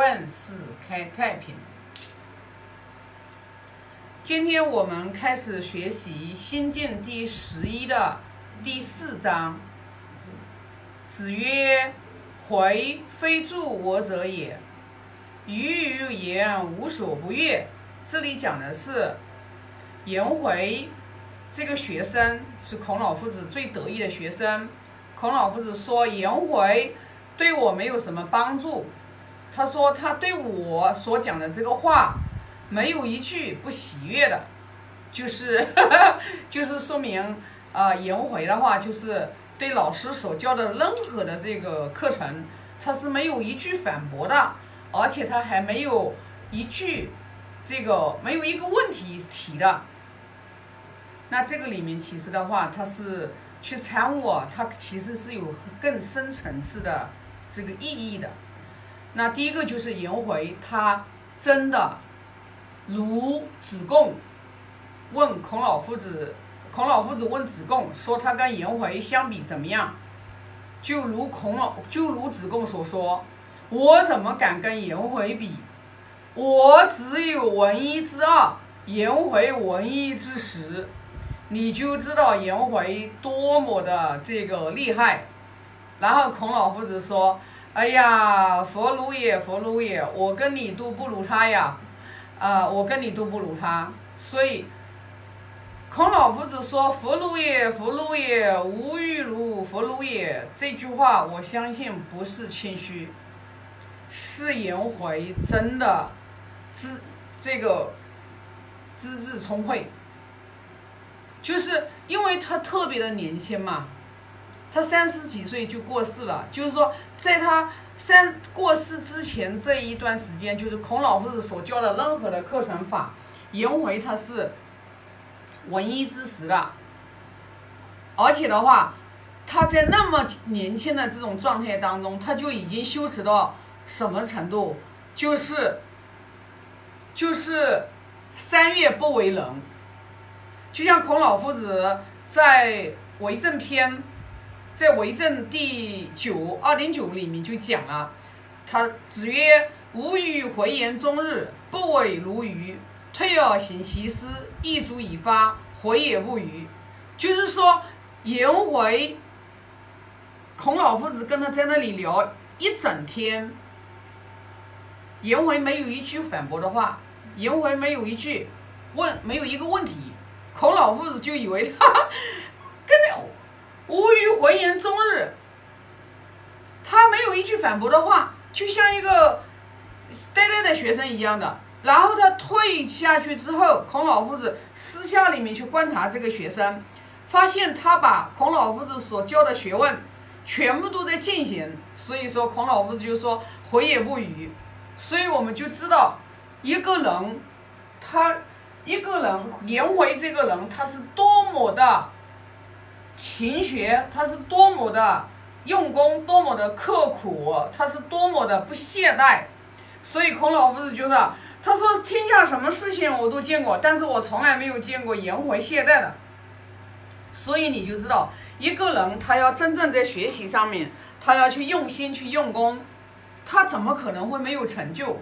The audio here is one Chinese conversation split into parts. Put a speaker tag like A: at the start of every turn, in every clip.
A: 万事开太平。今天我们开始学习《心经》第十一的第四章。子曰：“回非助我者也，余于言无所不悦。”这里讲的是颜回这个学生是孔老夫子最得意的学生。孔老夫子说颜回对我没有什么帮助，他说他对我所讲的这个话没有一句不喜悦的，就是 就是说明啊颜回的话就是对老师所教的任何的这个课程，他是没有一句反驳的，而且他还没有一句。这个没有一个问题提的，那这个里面其实的话，他是去参悟，他其实是有更深层次的这个意义的。那第一个就是颜回，他真的如子贡问孔老夫子，孔老夫子问子贡说他跟颜回相比怎么样？就如孔老就如子贡所说，我怎么敢跟颜回比？我只有文一之二，颜回文一之十，你就知道颜回多么的这个厉害。然后孔老夫子说：“哎呀，佛如也，佛如也，我跟你都不如他呀，啊，我跟你都不如他。”所以孔老夫子说：“佛如也，佛如也，无欲如佛如也。”这句话我相信不是谦虚，是颜回真的。资这个资质聪慧，就是因为他特别的年轻嘛，他三十几岁就过世了。就是说，在他三过世之前这一段时间，就是孔老夫子所教的任何的课程法，颜回他是闻一知十的，而且的话，他在那么年轻的这种状态当中，他就已经修持到什么程度，就是。就是三月不为人，就像孔老夫子在为政篇，在为政第九二点九里面就讲了，他子曰：“吾与回言终日，不为如鱼。退而行其思，一足以发，回也不语。”就是说，颜回，孔老夫子跟他在那里聊一整天。颜回没有一句反驳的话，颜回没有一句问，没有一个问题，孔老夫子就以为他跟那 那无语回言终日，他没有一句反驳的话，就像一个呆呆的学生一样的。然后他退下去之后，孔老夫子私下里面去观察这个学生，发现他把孔老夫子所教的学问全部都在进行，所以说孔老夫子就说回也不语。所以我们就知道，一个人，他一个人颜回这个人，他是多么的勤学，他是多么的用功，多么的刻苦，他是多么的不懈怠。所以孔老夫子觉得，他说天下什么事情我都见过，但是我从来没有见过颜回懈怠的。所以你就知道，一个人他要真正在学习上面，他要去用心去用功。他怎么可能会没有成就？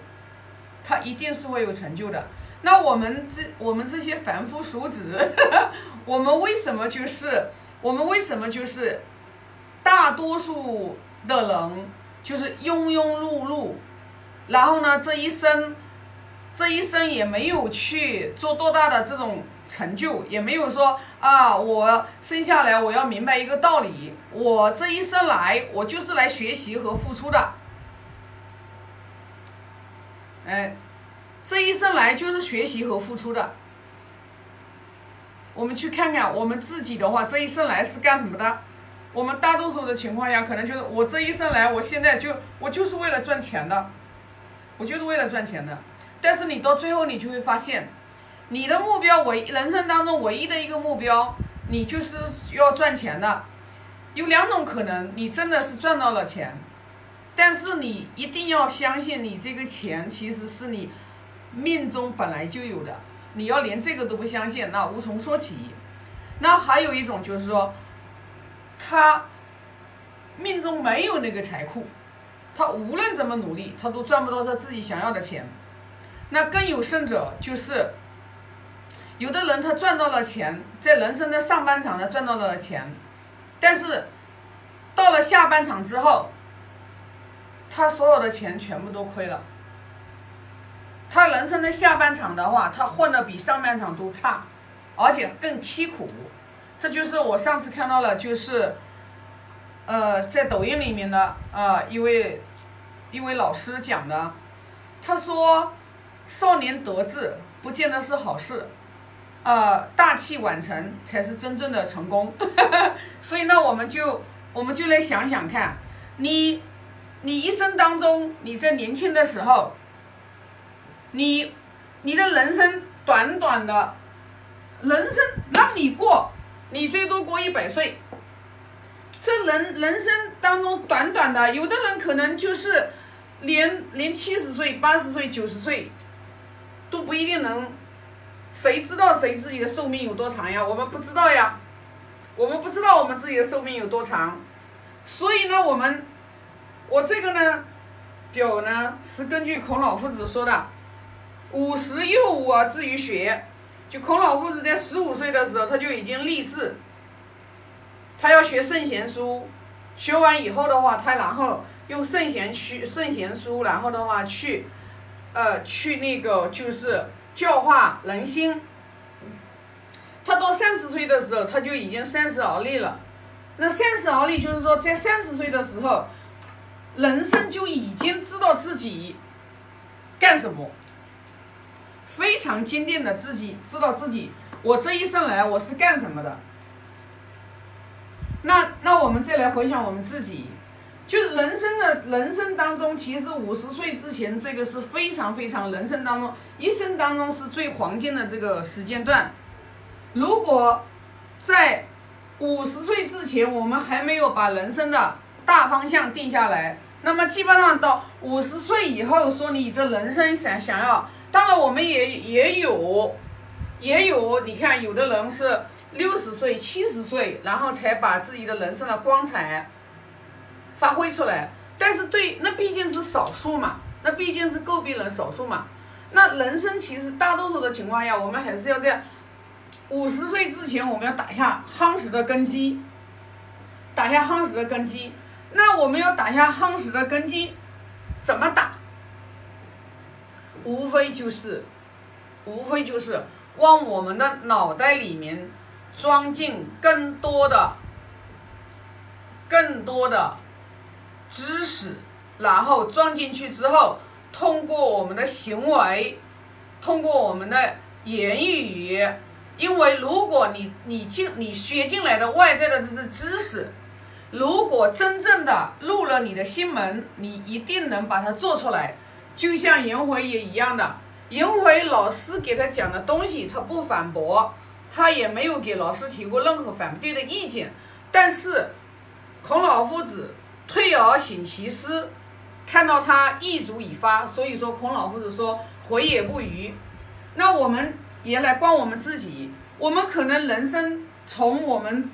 A: 他一定是会有成就的。那我们这我们这些凡夫俗子，我们为什么就是我们为什么就是大多数的人就是庸庸碌碌，然后呢这一生这一生也没有去做多大的这种成就，也没有说啊我生下来我要明白一个道理，我这一生来我就是来学习和付出的。哎，这一生来就是学习和付出的。我们去看看我们自己的话，这一生来是干什么的？我们大多数的情况下，可能就是我这一生来，我现在就我就是为了赚钱的，我就是为了赚钱的。但是你到最后，你就会发现，你的目标唯人生当中唯一的一个目标，你就是要赚钱的。有两种可能，你真的是赚到了钱。但是你一定要相信，你这个钱其实是你命中本来就有的。你要连这个都不相信，那无从说起。那还有一种就是说，他命中没有那个财库，他无论怎么努力，他都赚不到他自己想要的钱。那更有甚者，就是有的人他赚到了钱，在人生的上半场他赚到了钱，但是到了下半场之后，他所有的钱全部都亏了。他人生的下半场的话，他混的比上半场都差，而且更凄苦。这就是我上次看到了，就是呃，在抖音里面的呃一位一位老师讲的，他说少年得志不见得是好事，呃，大器晚成才是真正的成功。所以呢，我们就我们就来想想看，你你一生当中你在年轻的时候。你，你的人生短短的，人生让你过，你最多过一百岁。这人人生当中短短的，有的人可能就是连连七十岁、八十岁、九十岁都不一定能。谁知道谁自己的寿命有多长呀？我们不知道呀，我们不知道我们自己的寿命有多长。所以呢，我们我这个呢表呢是根据孔老夫子说的。五十又五而志于学，就孔老夫子在十五岁的时候，他就已经立志，他要学圣贤书，学完以后的话，他然后用圣贤去圣贤书，然后的话去，呃，去那个就是教化人心。他到三十岁的时候，他就已经三十而立了。那三十而立，就是说在三十岁的时候，人生就已经知道自己干什么。非常坚定的自己知道自己，我这一生来我是干什么的。那那我们再来回想我们自己，就人生的人生当中，其实五十岁之前这个是非常非常人生当中一生当中是最黄金的这个时间段。如果在五十岁之前我们还没有把人生的大方向定下来，那么基本上到五十岁以后，说你的人生想想要。当然，我们也也有，也有。你看，有的人是六十岁、七十岁，然后才把自己的人生的光彩发挥出来。但是，对，那毕竟是少数嘛，那毕竟是诟病人少数嘛。那人生其实大多数的情况下，我们还是要在五十岁之前，我们要打下夯实的根基，打下夯实的根基。那我们要打下夯实的根基，怎么打？无非就是，无非就是往我们的脑袋里面装进更多的、更多的知识，然后装进去之后，通过我们的行为，通过我们的言语，因为如果你你进你学进来的外在的这些知识，如果真正的入了你的心门，你一定能把它做出来。就像颜回也一样的，颜回老师给他讲的东西，他不反驳，他也没有给老师提过任何反对的意见。但是孔老夫子退而省其思，看到他意足已发，所以说孔老夫子说回也不愚。那我们也来观我们自己，我们可能人生从我们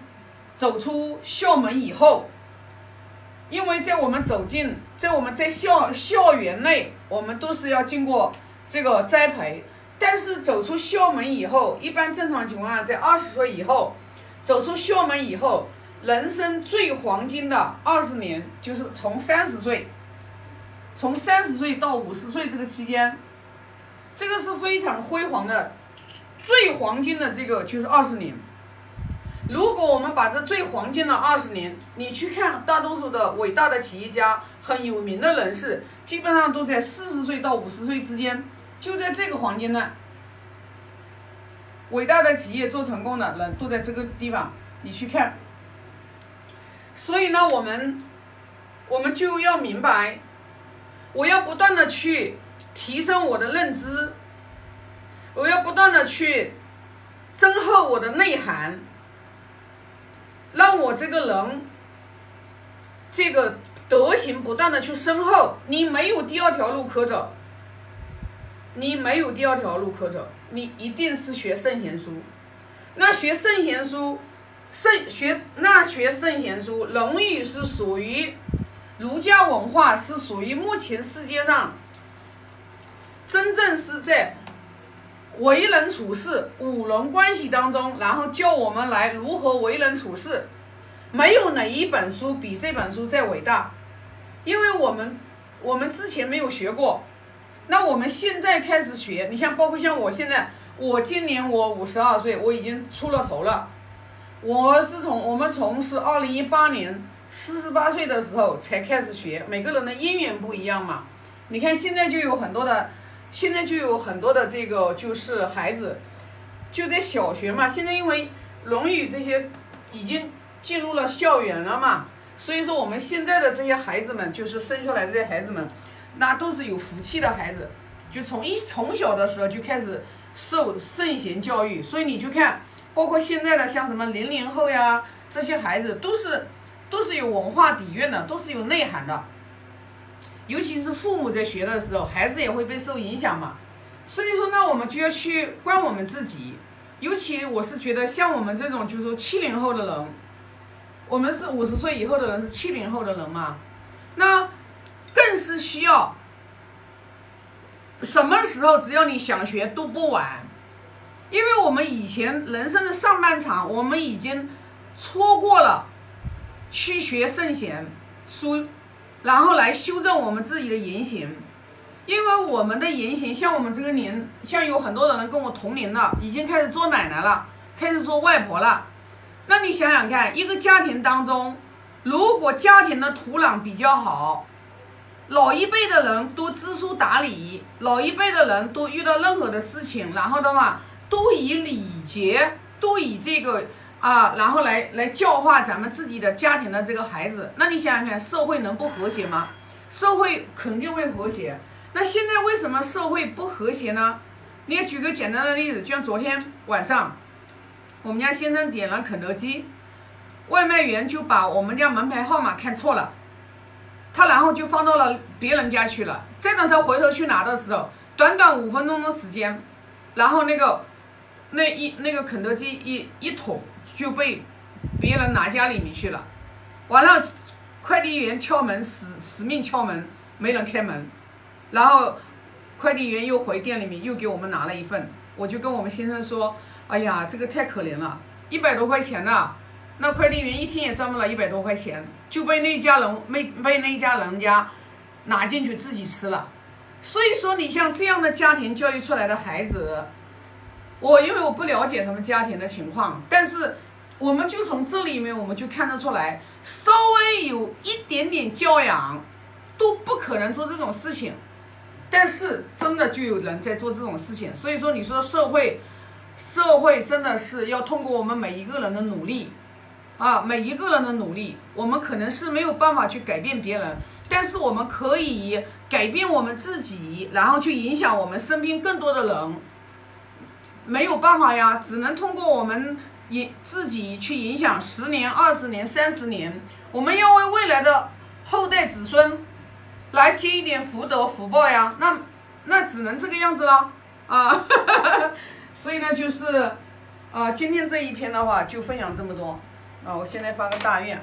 A: 走出校门以后。因为在我们走进，在我们在校校园内，我们都是要经过这个栽培。但是走出校门以后，一般正常情况下，在二十岁以后，走出校门以后，人生最黄金的二十年，就是从三十岁，从三十岁到五十岁这个期间，这个是非常辉煌的，最黄金的这个就是二十年。如果我们把这最黄金的二十年，你去看大多数的伟大的企业家、很有名的人士，基本上都在四十岁到五十岁之间，就在这个黄金段。伟大的企业做成功的人都在这个地方，你去看。所以呢，我们我们就要明白，我要不断的去提升我的认知，我要不断的去增厚我的内涵。让我这个人，这个德行不断的去深厚，你没有第二条路可走，你没有第二条路可走，你一定是学圣贤书。那学圣贤书，圣学那学圣贤书，《论语》是属于儒家文化是属于目前世界上真正是在为人处事、五伦关系当中，然后教我们来如何为人处事。没有哪一本书比这本书再伟大，因为我们我们之前没有学过，那我们现在开始学。你像包括像我现在，我今年我五十二岁，我已经出了头了。我是从我们从是二零一八年四十八岁的时候才开始学，每个人的因缘不一样嘛。你看现在就有很多的。现在就有很多的这个就是孩子，就在小学嘛。现在因为《论语》这些已经进入了校园了嘛，所以说我们现在的这些孩子们，就是生出来这些孩子们，那都是有福气的孩子，就从一从小的时候就开始受圣贤教育。所以你去看，包括现在的像什么零零后呀，这些孩子都是都是有文化底蕴的，都是有内涵的。尤其是父母在学的时候，孩子也会被受影响嘛。所以说，那我们就要去关我们自己。尤其我是觉得，像我们这种就是说七零后的人，我们是五十岁以后的人，是七零后的人嘛，那更是需要。什么时候只要你想学都不晚，因为我们以前人生的上半场，我们已经错过了去学圣贤书。然后来修正我们自己的言行，因为我们的言行，像我们这个年，像有很多的人跟我同龄的，已经开始做奶奶了，开始做外婆了。那你想想看，一个家庭当中，如果家庭的土壤比较好，老一辈的人都知书达理，老一辈的人都遇到任何的事情，然后的话都以礼节，都以这个。啊，然后来来教化咱们自己的家庭的这个孩子，那你想想看，社会能不和谐吗？社会肯定会和谐。那现在为什么社会不和谐呢？你也举个简单的例子，就像昨天晚上，我们家先生点了肯德基，外卖员就把我们家门牌号码看错了，他然后就放到了别人家去了。再等他回头去拿的时候，短短五分钟的时间，然后那个那一那个肯德基一一桶。就被别人拿家里面去了，完了，快递员敲门死死命敲门，没人开门，然后快递员又回店里面又给我们拿了一份，我就跟我们先生说，哎呀，这个太可怜了，一百多块钱呢，那快递员一天也赚不了一百多块钱，就被那家人没被那家人家拿进去自己吃了，所以说你像这样的家庭教育出来的孩子。我因为我不了解他们家庭的情况，但是我们就从这里面我们就看得出来，稍微有一点点教养，都不可能做这种事情。但是真的就有人在做这种事情，所以说你说社会，社会真的是要通过我们每一个人的努力，啊，每一个人的努力，我们可能是没有办法去改变别人，但是我们可以改变我们自己，然后去影响我们身边更多的人。没有办法呀，只能通过我们影自己去影响十年、二十年、三十年。我们要为未来的后代子孙来积一点福德福报呀。那那只能这个样子了啊。所以呢，就是啊，今天这一篇的话就分享这么多啊。我现在发个大愿：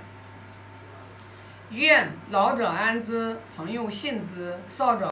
A: 愿老者安之，朋友信之，少者。